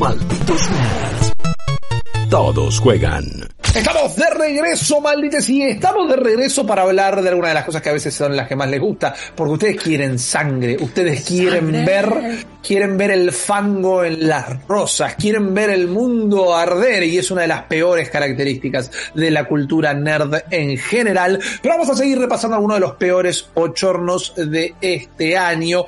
Malditos nerds. Todos juegan. Estamos de regreso, maldites, y estamos de regreso para hablar de alguna de las cosas que a veces son las que más les gusta, porque ustedes quieren sangre, ustedes quieren ver, quieren ver el fango en las rosas, quieren ver el mundo arder, y es una de las peores características de la cultura nerd en general. Pero vamos a seguir repasando algunos de los peores ochornos de este año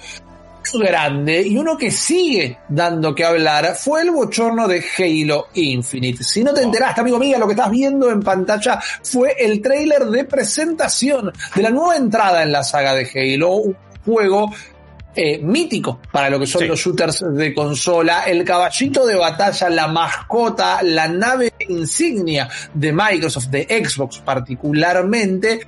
grande y uno que sigue dando que hablar fue el bochorno de Halo Infinite. Si no te enteraste, amigo mío, lo que estás viendo en pantalla fue el tráiler de presentación de la nueva entrada en la saga de Halo, un juego eh, mítico para lo que son los shooters de consola, el caballito de batalla, la mascota, la nave insignia de Microsoft, de Xbox particularmente,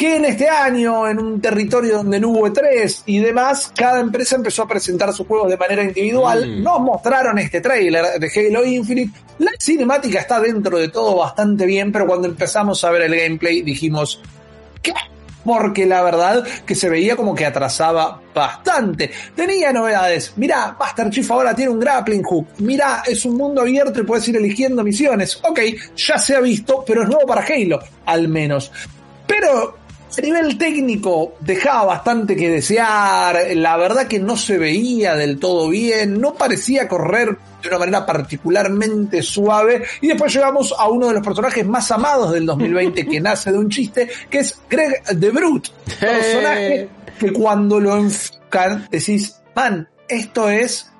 que en este año, en un territorio donde no hubo E3 y demás, cada empresa empezó a presentar sus juegos de manera individual. Mm. Nos mostraron este tráiler de Halo Infinite. La cinemática está dentro de todo bastante bien, pero cuando empezamos a ver el gameplay dijimos, ¿qué? Porque la verdad que se veía como que atrasaba bastante. Tenía novedades. Mirá, Master Chief ahora tiene un grappling hook. Mirá, es un mundo abierto y puedes ir eligiendo misiones. Ok, ya se ha visto, pero es nuevo para Halo, al menos. Pero a nivel técnico dejaba bastante que desear, la verdad que no se veía del todo bien, no parecía correr de una manera particularmente suave y después llegamos a uno de los personajes más amados del 2020 que nace de un chiste, que es Greg the Brute, personaje que cuando lo enfocan decís, man, esto es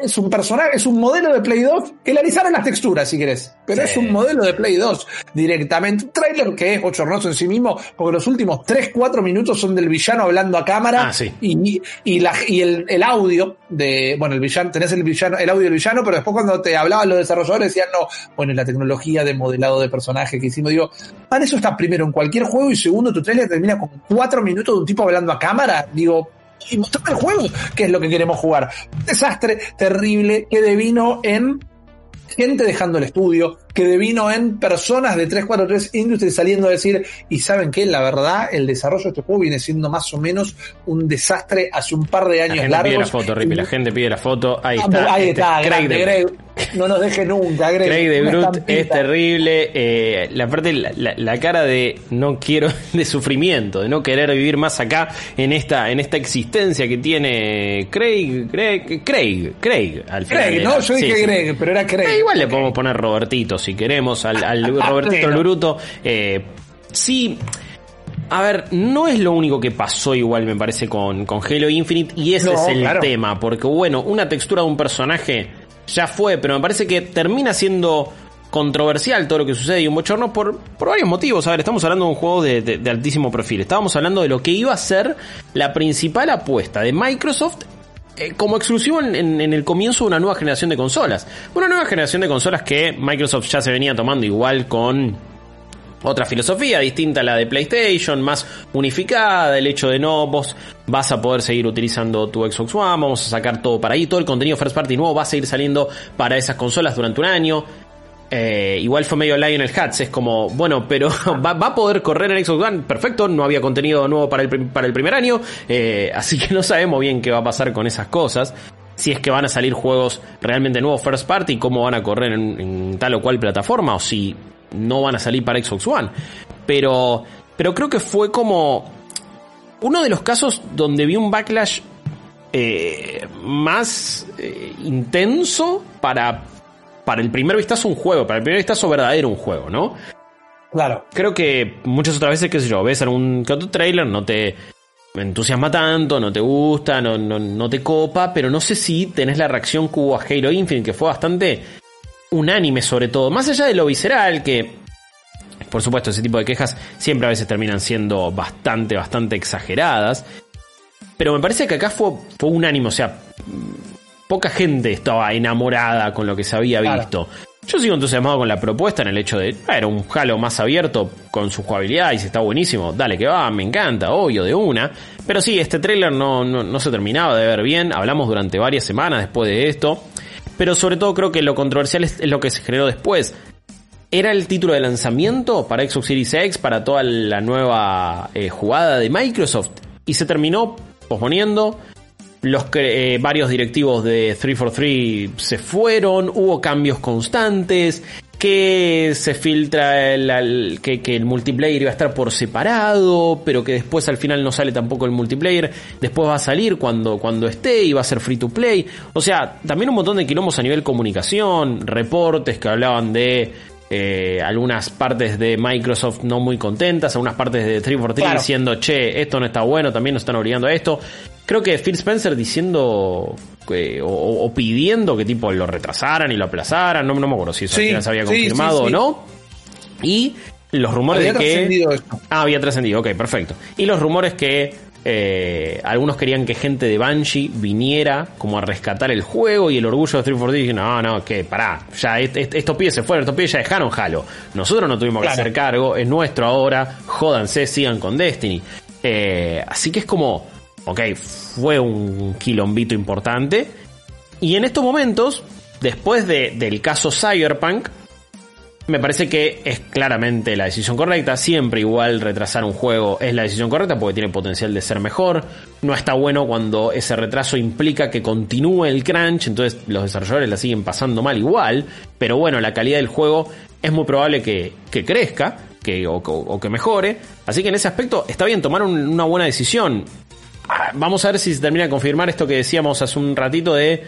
es un personaje, es un modelo de Play 2 que le alisaron las texturas, si querés. Pero Sí. es un modelo de Play 2 directamente. Un trailer que es bochornoso en sí mismo, porque los últimos 3-4 minutos son del villano hablando a cámara Ah, sí. y, y, la, y el, el audio de, bueno, el villano, tenés el villano, el audio del villano, pero después cuando te hablaban los desarrolladores decían, no, bueno, la tecnología de modelado de personaje que hicimos, digo, man, eso está primero en cualquier juego y segundo, tu trailer termina con 4 minutos de un tipo hablando a cámara, digo, y mostrame el juego, que es lo que queremos jugar. Desastre terrible que devino en gente dejando el estudio, que devino en personas de 343 Industries saliendo a decir, y saben que la verdad, el desarrollo de este juego viene siendo más o menos un desastre hace un par de La años gente largos. pide la foto, Rippy, la gente pide la foto. Ahí Ah, está. Ahí este, está, Craig grande, de- Greg. No nos deje nunca, Greg. Craig de estampita. es terrible. eh, la parte, la, la- la cara de no quiero, de sufrimiento, de no querer vivir más acá en esta, en esta existencia que tiene Craig, Craig, Craig, Craig, al final. Greg, era. ¿no? Yo dije sí. Greg, pero era Craig. Eh, igual le podemos poner Robertito si queremos, al, al Robertito Bueno. Luruto. Eh, sí. A ver, no es lo único que pasó igual, me parece, con, con Halo Infinite, y ese No, es el claro. tema, porque bueno, una textura de un personaje ya fue, pero me parece que termina siendo controversial todo lo que sucede y un bochorno por, por varios motivos. A ver, estamos hablando de un juego de, de- de altísimo perfil. Estábamos hablando de lo que iba a ser la principal apuesta de Microsoft eh, como exclusivo en, en- en el comienzo de una nueva generación de consolas. Una nueva generación de consolas que Microsoft ya se venía tomando igual con otra filosofía distinta a la de PlayStation, más unificada, el hecho de no, vos vas a poder seguir utilizando tu Xbox One, vamos a sacar todo para ahí, todo el contenido first party nuevo va a seguir saliendo para esas consolas durante un año. Eh, igual fue medio Lionel Hats, es como, bueno, pero va, a poder correr en Xbox One, perfecto, no había contenido nuevo para el, para el primer año, eh, así que no sabemos bien qué va a pasar con esas cosas, si es que van a salir juegos realmente nuevos first party, cómo van a correr en, tal o cual plataforma, o si no van a salir para Xbox One. Pero, pero creo que fue como uno de los casos donde vi un backlash eh, más intenso para, para el primer vistazo un juego, para el primer vistazo verdadero un juego, ¿no? Claro. Creo que muchas otras veces, qué sé yo, ves algún que otro trailer, no te entusiasma tanto, no te gusta, no, no, no te copa, pero no sé si tenés la reacción que hubo a Halo Infinite, que fue bastante unánime sobre todo, más allá de lo visceral, que por supuesto ese tipo de quejas siempre a veces terminan siendo bastante, bastante exageradas, pero me parece que acá fue, fue unánime, o sea, poca gente estaba enamorada con lo que se había Claro. visto. Yo sigo entusiasmado con la propuesta en el hecho de, ah, era un Halo más abierto con su jugabilidad y si está buenísimo, dale que va, me encanta, obvio, de una. Pero sí, este tráiler no, no, no se terminaba de ver bien, hablamos durante varias semanas después de esto. Pero sobre todo creo que lo controversial es, es lo que se generó después. Era el título de lanzamiento para Xbox Series X, para toda la nueva eh, jugada de Microsoft. Y se terminó posponiendo. Los eh, varios directivos de 343 se fueron, hubo cambios constantes, que se filtra el, que, que, el multiplayer iba a estar por separado, pero que después al final no sale tampoco el multiplayer, después va a salir cuando, cuando esté y va a ser free to play. O sea, también un montón de quilombos a nivel comunicación, reportes que hablaban de eh, algunas partes de Microsoft no muy contentas, algunas partes de 343 diciendo, che, esto no está bueno, también nos están obligando a esto. Creo que Phil Spencer diciendo que, o, pidiendo que tipo lo retrasaran y lo aplazaran, no, no me acuerdo si eso se había confirmado o no. Y los rumores de que... Ah, había trascendido, ok, perfecto. Y los rumores que eh, algunos querían que gente de Banshee viniera como a rescatar el juego y el orgullo de 343 dije, no, no, que pará, ya estos pies se fueron, estos pies ya dejaron Halo. Nosotros no tuvimos que hacer cargo, es nuestro ahora, jódanse, sigan con Destiny. Eh, así que es como ok, fue un quilombito importante. Y en estos momentos, después de, del caso Cyberpunk, me parece que es claramente la decisión correcta. Siempre igual retrasar un juego es la decisión correcta porque tiene potencial de ser mejor. No está bueno cuando ese retraso implica que continúe el crunch, entonces los desarrolladores la siguen pasando mal igual. Pero bueno, la calidad del juego es muy probable que, crezca que, o, que mejore. Así que en ese aspecto está bien tomar una buena decisión vamos a ver si se termina de confirmar esto que decíamos hace un ratito de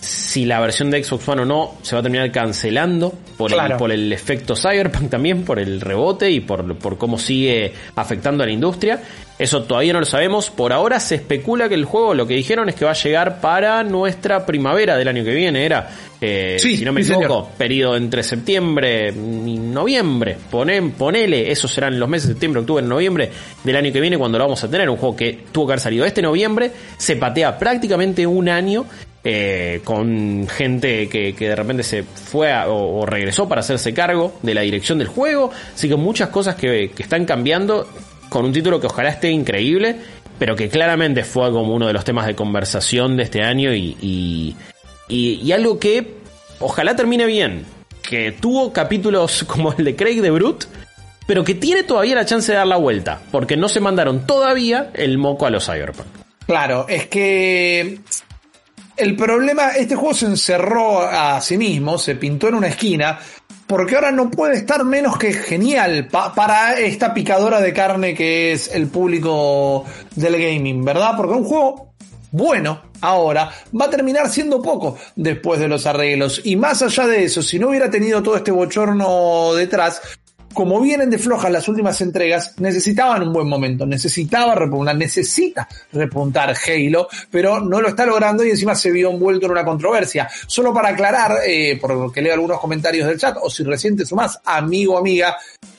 si la versión de Xbox One o no se va a terminar cancelando por, el, por el efecto Cyberpunk también, por el rebote y por, por cómo sigue afectando a la industria. Eso todavía no lo sabemos. Por ahora se especula que el juego, lo que dijeron es que va a llegar para nuestra primavera del año que viene. Era, eh, si no me equivoco, periodo entre septiembre y noviembre. Ponen, ponele, esos serán los meses de septiembre, octubre, noviembre del año que viene cuando lo vamos a tener. Un juego que tuvo que haber salido este noviembre. Se patea prácticamente un año eh, con gente que, de repente se fue o, regresó para hacerse cargo de la dirección del juego. Así que muchas cosas que, están cambiando con un título que ojalá esté increíble, pero que claramente fue como uno de los temas de conversación de este año y, y, algo que ojalá termine bien, que tuvo capítulos como el de Craig de Brute, pero que tiene todavía la chance de dar la vuelta, porque no se mandaron todavía el moco a los Cyberpunk. Claro, es que el problema, este juego se encerró a sí mismo, se pintó en una esquina, porque ahora no puede estar menos que genial para esta picadora de carne que es el público del gaming, ¿verdad? Porque un juego bueno ahora va a terminar siendo poco después de los arreglos. Y más allá de eso, si no hubiera tenido todo este bochorno detrás, como vienen de flojas las últimas entregas, necesitaban un buen momento, necesitaba repuntar, necesita repuntar Halo, pero no lo está logrando y encima se vio envuelto en una controversia. Solo para aclarar, eh, porque leo algunos comentarios del chat, o si recién te sumás, amigo o amiga,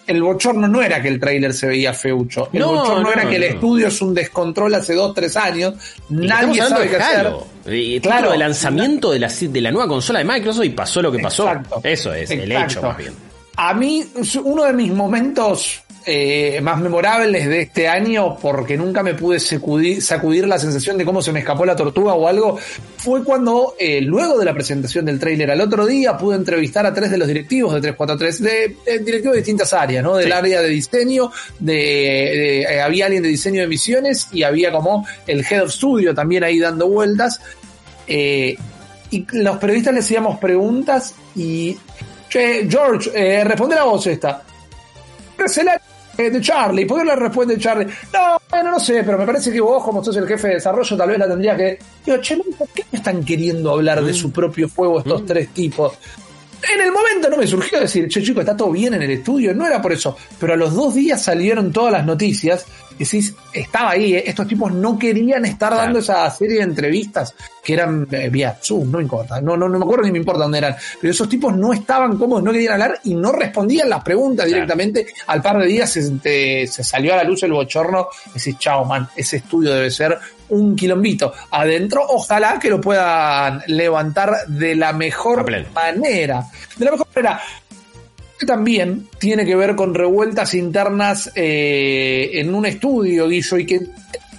el bochorno no era que el tráiler se veía feucho. El bochorno era que el estudio es un descontrol hace dos, tres años. Nadie sabe qué hacer. Y claro, el lanzamiento de la, de la nueva consola de Microsoft y pasó lo que pasó. Eso es el hecho más bien. A mí, uno de mis momentos eh, más memorables de este año, porque nunca me pude sacudir, la sensación de cómo se me escapó la tortuga o algo, fue cuando, eh, luego de la presentación del tráiler al otro día, pude entrevistar a tres de los directivos de 343, de, de directivos de distintas áreas, ¿no? Del área de diseño, de, eh, había alguien de diseño de misiones y había como el head of studio también ahí dando vueltas. y los periodistas les hacíamos preguntas y Che, George, eh, responde la voz esta. Es el de Charlie. ¿Por qué responde Charlie? No, bueno, no sé, pero me parece que vos, como sos el jefe de desarrollo, tal vez la tendría que. Digo, che, ¿por qué me están queriendo hablar de mm. su propio juego estos mm. tres tipos? En el momento no me surgió decir, che, chico, está todo bien en el estudio. No era por eso. Pero a los dos días salieron todas las noticias decís, estaba ahí, ¿eh? estos tipos no querían estar dando esa serie de entrevistas que eran eh, vía Zoom, no importa, no, no, no me acuerdo ni me importa dónde eran, pero esos tipos no estaban cómodos, no querían hablar y no respondían las preguntas directamente. Al par de días se, se, salió a la luz el bochorno, decís, chao, man, ese estudio debe ser un quilombito adentro, ojalá que lo puedan levantar de la mejor manera. De la mejor manera también tiene que ver con revueltas internas eh, en un estudio, Guillo, y que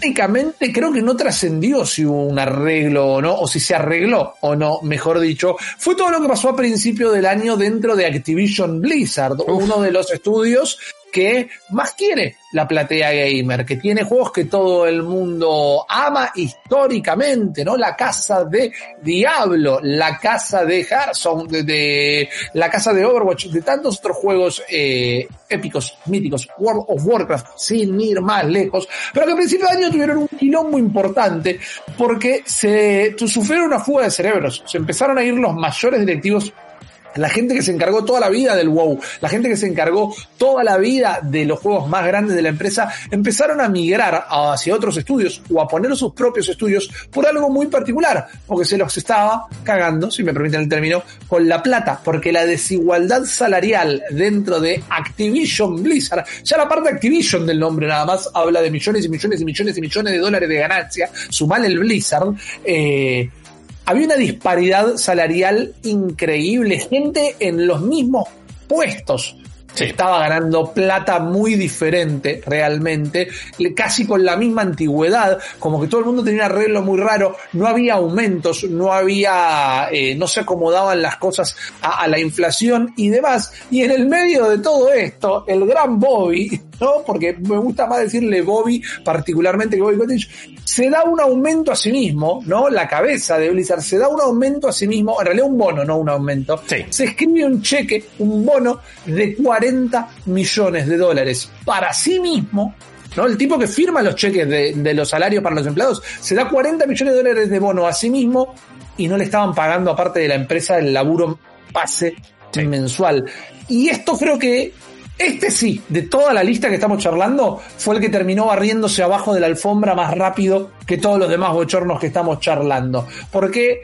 técnicamente creo que no trascendió si hubo un arreglo o no, o si se arregló o no, mejor dicho. Fue todo lo que pasó a principio del año dentro de Activision Blizzard, uno de los estudios que más quiere la platea gamer, que tiene juegos que todo el mundo ama históricamente, ¿no? La casa de Diablo, la casa de Hearthstone, de, la casa de Overwatch, de tantos otros juegos eh, épicos, míticos, World of Warcraft, sin ir más lejos, pero que a principio de año tuvieron un quilombo importante porque se sufrieron una fuga de cerebros, se empezaron a ir los mayores directivos la gente que se encargó toda la vida del WoW, la gente que se encargó toda la vida de los juegos más grandes de la empresa, empezaron a migrar hacia otros estudios o a poner sus propios estudios por algo muy particular, porque se los estaba cagando, si me permiten el término, con la plata, porque la desigualdad salarial dentro de Activision Blizzard, ya la parte de Activision del nombre nada más habla de millones y millones y millones y millones de dólares de ganancia, sumar el Blizzard, eh, había una disparidad salarial increíble, gente en los mismos puestos. Estaba ganando plata muy diferente realmente, casi con la misma antigüedad, como que todo el mundo tenía un arreglo muy raro, no había aumentos, no había, eh, no se acomodaban las cosas a, la inflación y demás. Y en el medio de todo esto, el gran Bobby, ¿no? Porque me gusta más decirle Bobby, particularmente que Bobby Cottage, se da un aumento a sí mismo, ¿no? La cabeza de Blizzard se da un aumento a sí mismo, en realidad un bono, no un aumento. Se escribe un cheque, un bono de 40 millones de dólares para sí mismo, ¿no? El tipo que firma los cheques de, los salarios para los empleados se da 40 millones de dólares de bono a sí mismo y no le estaban pagando aparte de la empresa el laburo pase mensual. Y esto creo que este sí, de toda la lista que estamos charlando, fue el que terminó barriéndose abajo de la alfombra más rápido que todos los demás bochornos que estamos charlando. Porque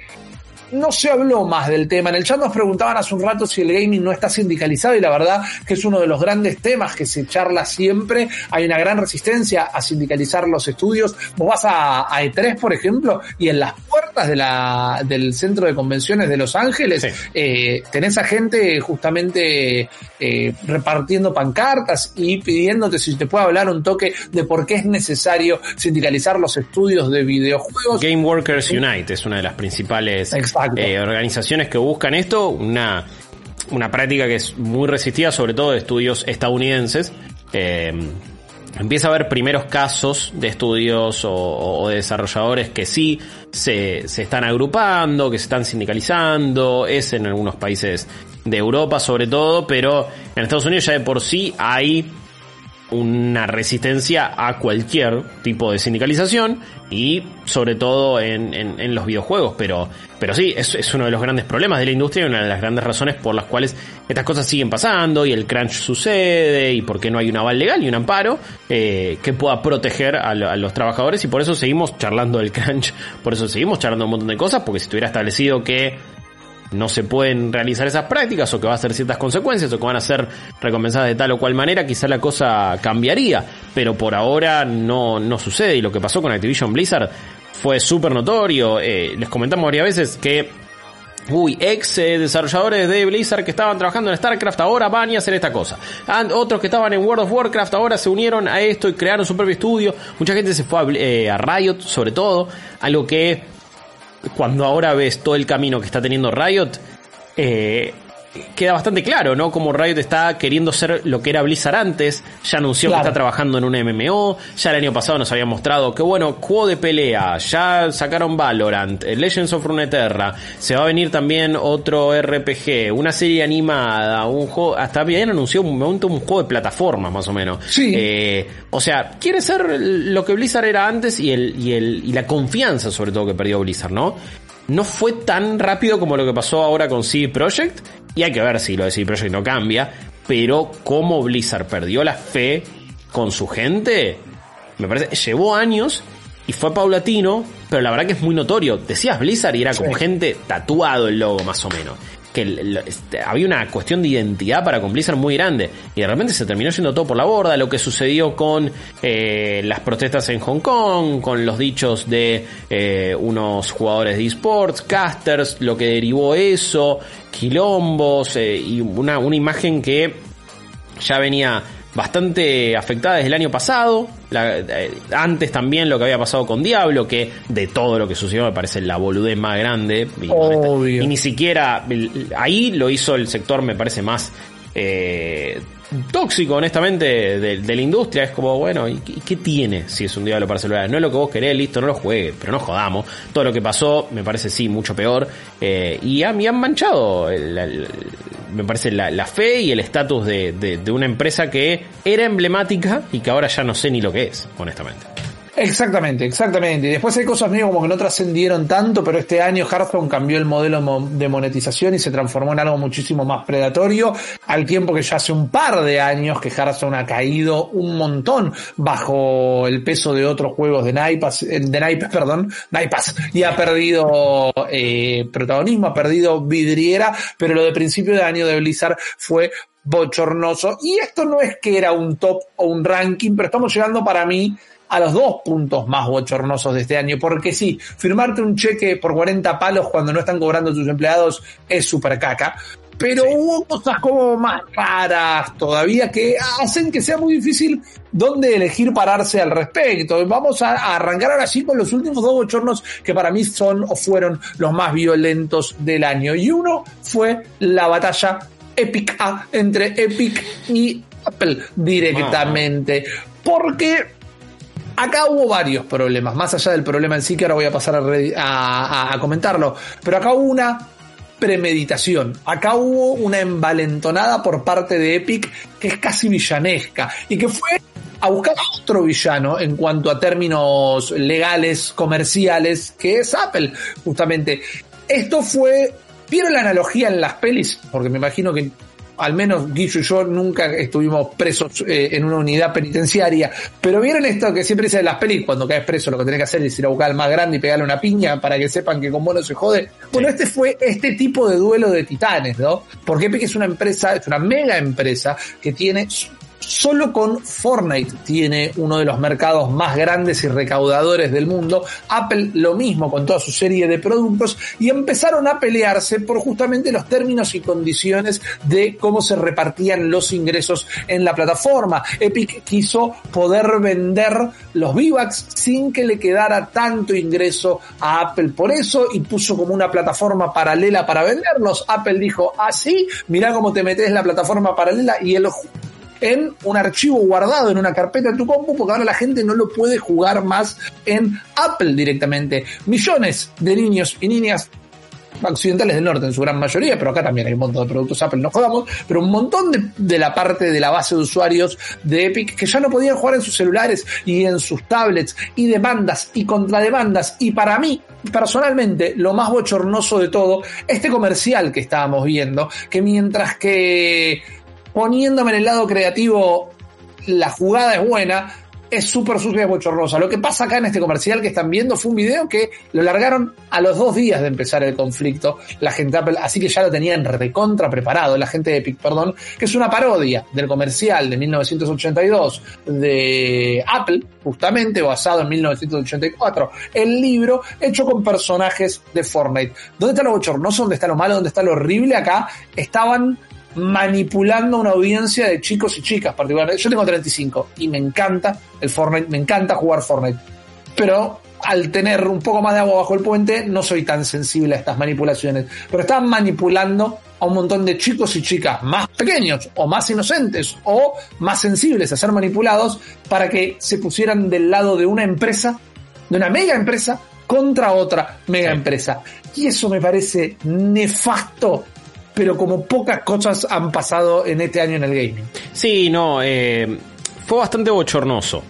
no se habló más del tema. En el chat nos preguntaban hace un rato si el gaming no está sindicalizado y la verdad que es uno de los grandes temas que se charla siempre. Hay una gran resistencia a sindicalizar los estudios. Vos vas a, E3, por ejemplo, y en las puertas de la, del centro de convenciones de Los Ángeles eh, tenés a gente justamente eh, repartiendo pancartas y pidiéndote si te puede hablar un toque de por qué es necesario sindicalizar los estudios de videojuegos. Game Workers Unite es una de las principales eh, organizaciones que buscan esto, una, una práctica que es muy resistida, sobre todo de estudios estadounidenses. Eh, empieza a haber primeros casos de estudios o, de desarrolladores que sí se, se, están agrupando, que se están sindicalizando, es en algunos países de Europa sobre todo, pero en Estados Unidos ya de por sí hay una resistencia a cualquier tipo de sindicalización y sobre todo en, en, los videojuegos, pero, pero sí, es, es, uno de los grandes problemas de la industria y una de las grandes razones por las cuales estas cosas siguen pasando y el crunch sucede y porque no hay un aval legal y un amparo eh, que pueda proteger a, a, los trabajadores. Y por eso seguimos charlando del crunch, por eso seguimos charlando un montón de cosas, porque si estuviera establecido que no se pueden realizar esas prácticas o que va a ser ciertas consecuencias o que van a ser recompensadas de tal o cual manera, quizá la cosa cambiaría. Pero por ahora no, no sucede y lo que pasó con Activision Blizzard fue súper notorio. Eh, les comentamos varias veces que Uy, ex eh, desarrolladores de Blizzard que estaban trabajando en StarCraft ahora van a hacer esta cosa. otros que estaban en World of Warcraft ahora se unieron a esto y crearon su propio estudio. Mucha gente se fue a, eh, a Riot, sobre todo, algo que cuando ahora ves todo el camino que está teniendo Riot, eh, queda bastante claro, ¿no? Como Riot está queriendo ser lo que era Blizzard antes, ya anunció que está trabajando en un MMO, ya el año pasado nos había mostrado que bueno, juego de pelea, ya sacaron Valorant, eh, Legends of Runeterra, se va a venir también otro RPG, una serie animada, un juego, hasta habían anunciado un momento un juego de plataformas más o menos. Sí. Eh, o sea, quiere ser lo que Blizzard era antes y el, y el, y la confianza sobre todo que perdió Blizzard, ¿no? No fue tan rápido como lo que pasó ahora con CD Projekt, y hay que ver si lo de CD Projekt no cambia, pero como Blizzard perdió la fe con su gente, me parece, llevó años y fue paulatino, pero la verdad que es muy notorio. Decías Blizzard y era como gente tatuado el logo más o menos que este, había una cuestión de identidad para con muy grande y de repente se terminó yendo todo por la borda, lo que sucedió con eh, las protestas en Hong Kong, con los dichos de eh, unos jugadores de esports, casters, lo que derivó eso, quilombos eh, y una, una imagen que ya venía bastante afectada desde el año pasado. Eh, antes también lo que había pasado con Diablo, que de todo lo que sucedió me parece la boludez más grande. Y, ni siquiera ahí lo hizo el sector, me parece más. Eh, tóxico, honestamente, de, de la industria. Es como, bueno, ¿y, qué- y qué tiene si es un diablo para celulares? No es lo que vos querés, listo, no lo juegues, pero no jodamos. Todo lo que pasó me parece sí mucho peor. eh, y han, y han manchado, el- el- me parece, la, la fe y el estatus de, de- de una empresa que era emblemática y que ahora ya no sé ni lo que es, honestamente. Exactamente, exactamente. Y después hay cosas medio como que no trascendieron tanto, pero este año Hearthstone cambió el modelo mo- de monetización y se transformó en algo muchísimo más predatorio, al tiempo que ya hace un par de años que Hearthstone ha caído un montón bajo el peso de otros juegos de naipes, eh, de naipes, perdón, naipes, y ha perdido eh, protagonismo, ha perdido vidriera, pero lo de principio de año de Blizzard fue bochornoso. Y esto no es que era un top o un ranking, pero estamos llegando para mí a los dos puntos más bochornosos de este año, porque sí, firmarte un cheque por 40 palos cuando no están cobrando tus empleados es súper caca, pero hubo cosas como más raras todavía que hacen que sea muy difícil dónde elegir pararse al respecto. Vamos a, a arrancar ahora sí con los últimos dos bochornos que para mí son o fueron los más violentos del año. Y uno fue la batalla épica entre Epic y Apple directamente. Porque Acá hubo varios problemas, más allá del problema en sí, que ahora voy a pasar a, a- comentarlo. Pero acá hubo una premeditación. Acá hubo una envalentonada por parte de Epic que es casi villanesca y que fue a buscar otro villano en cuanto a términos legales, comerciales, que es Apple, justamente. Esto fue. ¿Vieron la analogía en las pelis? Porque me imagino que al menos Guillo y yo nunca estuvimos presos eh, en una unidad penitenciaria, pero vieron esto que siempre dicen en las pelis, cuando caes preso lo que tenés que hacer es ir a buscar al más grande y pegarle una piña para que sepan que con vos no se jode. Bueno, este fue este tipo de duelo de titanes, ¿no? Porque Epic es una empresa, es una mega empresa que tiene Solo con Fortnite tiene uno de los mercados más grandes y recaudadores del mundo. Apple lo mismo con toda su serie de productos y empezaron a pelearse por justamente los términos y condiciones de cómo se repartían los ingresos en la plataforma. Epic quiso poder vender los V-Bucks sin que le quedara tanto ingreso a Apple por eso y puso como una plataforma paralela para venderlos. Apple dijo, así, mira cómo te metes la plataforma paralela y el en un archivo guardado en una carpeta de tu compu porque ahora la gente no lo puede jugar más en Apple directamente. Millones de niños y niñas occidentales del norte en su gran mayoría, pero acá también hay un montón de productos Apple, no jodamos, pero un montón de, de, la parte de la base de usuarios de Epic que ya no podían jugar en sus celulares y en sus tablets y demandas y contrademandas y para mí personalmente lo más bochornoso de todo, este comercial que estábamos viendo, que mientras que poniéndome en el lado creativo, la jugada es buena, es súper sucia y bochornosa. Lo que pasa acá en este comercial que están viendo fue un video que lo largaron a los dos días de empezar el conflicto, la gente Apple, así que ya lo tenían recontra preparado, la gente de Epic, perdón, que es una parodia del comercial de 1982 de Apple, justamente basado en 1984, el libro hecho con personajes de Fortnite. ¿Dónde está lo bochornoso? ¿Dónde está lo malo? ¿Dónde está lo horrible? Acá estaban manipulando una audiencia de chicos y chicas particularmente. Yo tengo 35 y me encanta el Fortnite, me encanta jugar Fortnite. Pero al tener un poco más de agua bajo el puente, no soy tan sensible a estas manipulaciones. Pero estaban manipulando a un montón de chicos y chicas más pequeños o más inocentes o más sensibles a ser manipulados para que se pusieran del lado de una empresa, de una mega empresa, contra otra mega empresa. Y eso me parece nefasto pero como pocas cosas han pasado en este año en el gaming. Sí, no, eh, fue bastante bochornoso.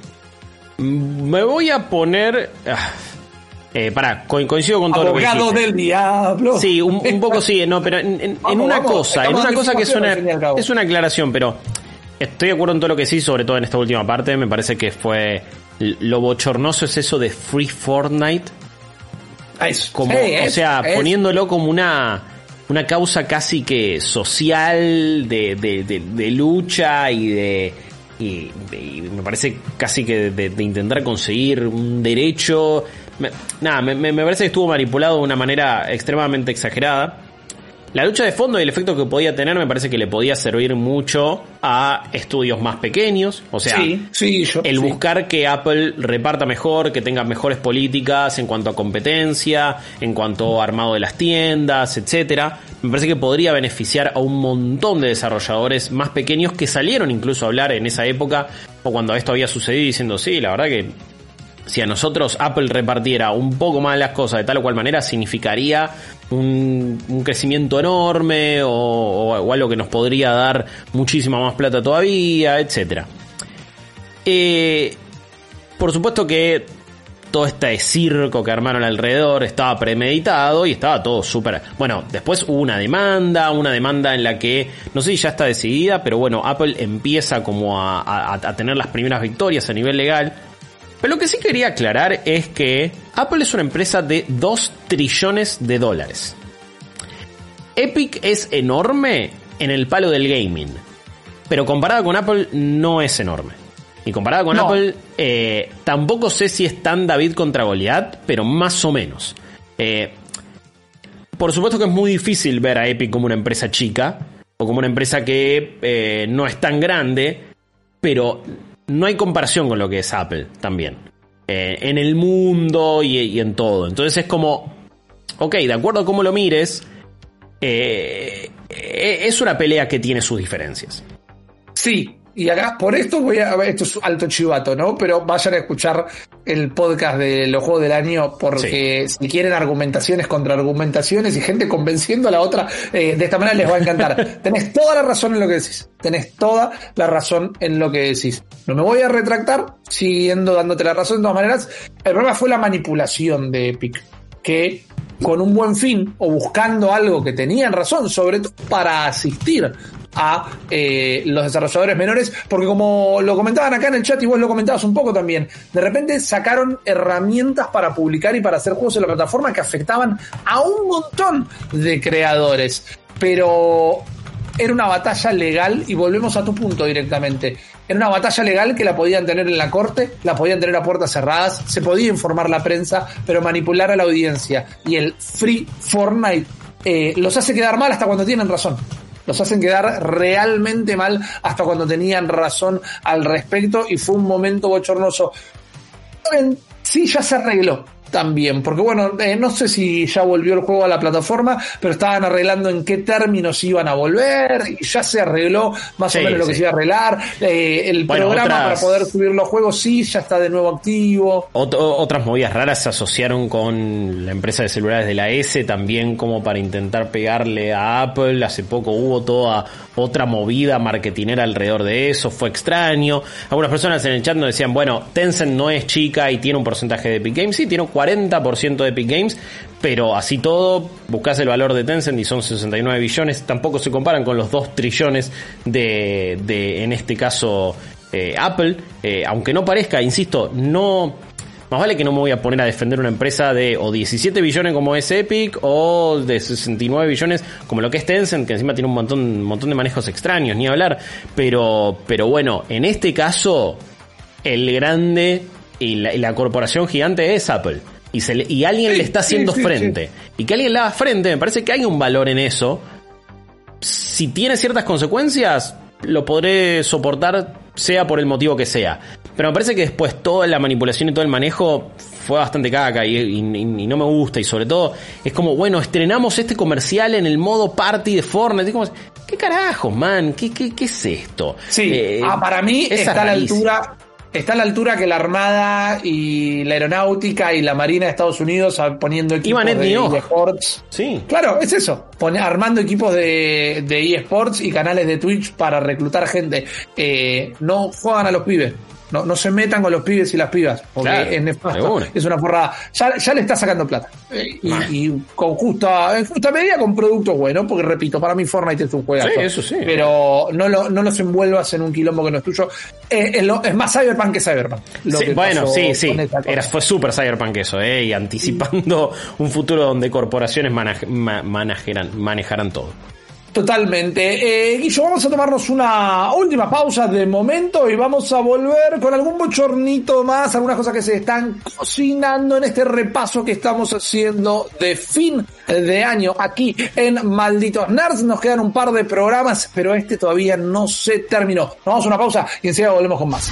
Me voy a poner... Ah, eh, pará, coincido con todo Abogado lo que del diablo. Sí, un, un, poco sí, no, pero en, en, vamos, en una vamos, cosa, en una cosa que es una, es una aclaración, pero estoy de acuerdo en todo lo que sí, sobre todo en esta última parte, me parece que fue lo bochornoso es eso de Free Fortnite. Es, como, sí, o es, sea, es. poniéndolo como una una causa casi que social de, de, de, de lucha y de, y, me parece casi que de, de intentar conseguir un derecho. Me, nada me, me, parece que estuvo manipulado de una manera extremadamente exagerada la lucha de fondo y el efecto que podía tener me parece que le podía servir mucho a estudios más pequeños. O sea, Sí, sí, yo. el sí. buscar que Apple reparta mejor, que tenga mejores políticas en cuanto a competencia, en cuanto a armado de las tiendas, etcétera, me parece que podría beneficiar a un montón de desarrolladores más pequeños que salieron incluso a hablar en esa época o cuando esto había sucedido diciendo, sí, la verdad que si a nosotros Apple repartiera un poco más las cosas de tal o cual manera, significaría un, un crecimiento enorme o, o- o algo que nos podría dar muchísima más plata todavía, etcétera. Eh, por supuesto que todo este circo que armaron alrededor estaba premeditado y estaba todo súper... Bueno, después hubo una demanda, una demanda en la que no sé si ya está decidida, pero bueno, Apple empieza como a- a tener las primeras victorias a nivel legal. Pero lo que sí quería aclarar es que Apple es una empresa de 2 trillones de dólares. Epic es enorme en el palo del gaming, pero comparada con Apple no es enorme. Y comparada con No. Apple, eh, tampoco sé si es tan David contra Goliath, pero más o menos. Eh, por supuesto que es muy difícil ver a Epic como una empresa chica, o como una empresa que eh, no es tan grande, pero no hay comparación con lo que es Apple también. Eh, en el mundo y, en todo. Entonces es como, ok, de acuerdo a cómo lo mires, eh, eh, es una pelea que tiene sus diferencias. Sí, y acá, por esto voy a. Esto es alto chivato, ¿no? Pero vayan a escuchar el podcast de los juegos del año, porque si quieren argumentaciones contra argumentaciones y gente convenciendo a la otra, eh, de esta manera les va a encantar. Tenés toda la razón en lo que decís. Tenés toda la razón en lo que decís. No me voy a retractar, siguiendo dándote la razón de todas maneras. El problema fue la manipulación de Epic, que con un buen fin o buscando algo que tenían razón, sobre todo para asistir a eh, los desarrolladores menores, porque como lo comentaban acá en el chat y vos lo comentabas un poco también, de repente sacaron herramientas para publicar y para hacer juegos en la plataforma que afectaban a un montón de creadores. Pero era una batalla legal y volvemos a tu punto directamente. Era una batalla legal que la podían tener en la corte, la podían tener a puertas cerradas, se podía informar la prensa, pero manipular a la audiencia y el Free Fortnite eh, los hace quedar mal hasta cuando tienen razón. Los hacen quedar realmente mal hasta cuando tenían razón al respecto y fue un momento bochornoso. Sí ya se arregló también, porque bueno, eh, no sé si ya volvió el juego a la plataforma, pero estaban arreglando en qué términos iban a volver y ya se arregló más Sí, o menos lo que se iba a arreglar. Eh, el Bueno, programa otras- para poder subir los juegos sí, ya está de nuevo activo. Ot- otras movidas raras se asociaron con la empresa de celulares de la S también como para intentar pegarle a Apple. Hace poco hubo toda otra movida marketinera alrededor de eso. Fue extraño. Algunas personas en el chat nos decían, bueno, Tencent no es chica y tiene un porcentaje de Epic Games. Sí, tiene un 40% de Epic Games. Pero así todo, buscas el valor de Tencent y son 69 billones. Tampoco se comparan con los 2 trillones de, en este caso, eh, Apple. Eh, aunque no parezca, insisto, no... Más vale que no me voy a poner a defender una empresa de o 17 billones como es Epic o de 69 billones como lo que es Tencent, que encima tiene un montón, montón de manejos extraños, ni hablar. Pero, pero bueno, en este caso, el grande y la, y la corporación gigante es Apple. Y, se le- y alguien Sí, le está haciendo sí, frente. Y que alguien le haga frente, me parece que hay un valor en eso. Si tiene ciertas consecuencias, lo podré soportar, sea por el motivo que sea. Pero me parece que después toda la manipulación y todo el manejo fue bastante caca y, y- y no me gusta. Y sobre todo, es como, bueno, estrenamos este comercial en el modo party de Fortnite. Y como, ¿Qué carajos, man? ¿Qué, qué, qué es esto? Sí, Eh, ah, para mí está a la altura. Está a la altura que la Armada y la Aeronáutica y la Marina de Estados Unidos ah, poniendo equipos Iban de eSports. Sí. Claro, es eso. Pone- armando equipos de, de eSports y canales de Twitch para reclutar gente. Eh, no juegan a los pibes. No, no se metan con los pibes y las pibas. Porque Claro, es nefasto. Es una porrada. Ya, ya le está sacando plata. Eh, y, con justa, en justa medida con productos buenos. Porque repito, para mí Fortnite es un juegazo. Sí, eso sí. Pero no, lo, no los envuelvas en un quilombo que no es tuyo. Eh, es, lo- es más Cyberpunk que Cyberpunk. lo Sí, que bueno, sí, sí. Era, fue súper cyberpunk eso, ¿eh? Y anticipando un futuro donde corporaciones manaj- ma- manejarán, manejarán todo. Totalmente. Eh, Guillo, vamos a tomarnos una última pausa de momento y vamos a volver con algún bochornito más, algunas cosas que se están cocinando en este repaso que estamos haciendo de fin de año aquí en Malditos Nerds. Nos quedan un par de programas, pero este todavía no se terminó. Nos vamos a una pausa y enseguida volvemos con más.